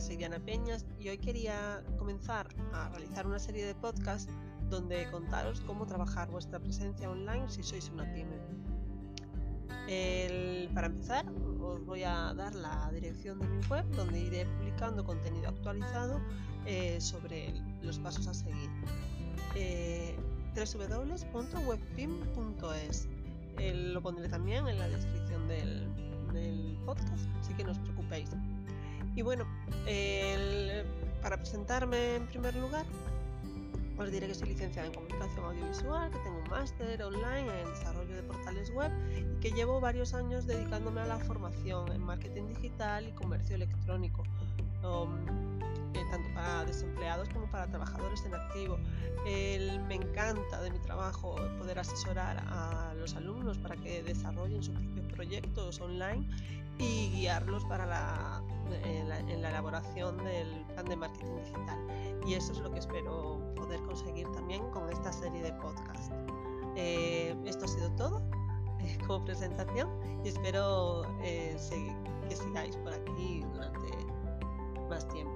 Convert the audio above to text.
soy Diana Peñas y hoy quería comenzar a realizar una serie de podcasts donde contaros cómo trabajar vuestra presencia online si sois una pyme. para empezar, os voy a dar la dirección de mi web donde iré publicando contenido actualizado eh, sobre los pasos a seguir. Eh, www.webpim.es lo pondré también en la descripción del, podcast, así que no os preocupéis. Y bueno, para presentarme en primer lugar, os diré que soy licenciada en comunicación audiovisual, que tengo un máster online en desarrollo de portales web y que llevo varios años dedicándome a la formación en marketing digital y comercio electrónico. Um, desempleados como para trabajadores en activo. me encanta de mi trabajo poder asesorar a los alumnos para que desarrollen sus propios proyectos online y guiarlos para la, en, la, elaboración del plan de marketing digital. Y eso es lo que espero poder conseguir también con esta serie de podcast. Eh, esto ha sido todo eh, como presentación y espero que sigáis por aquí durante más tiempo.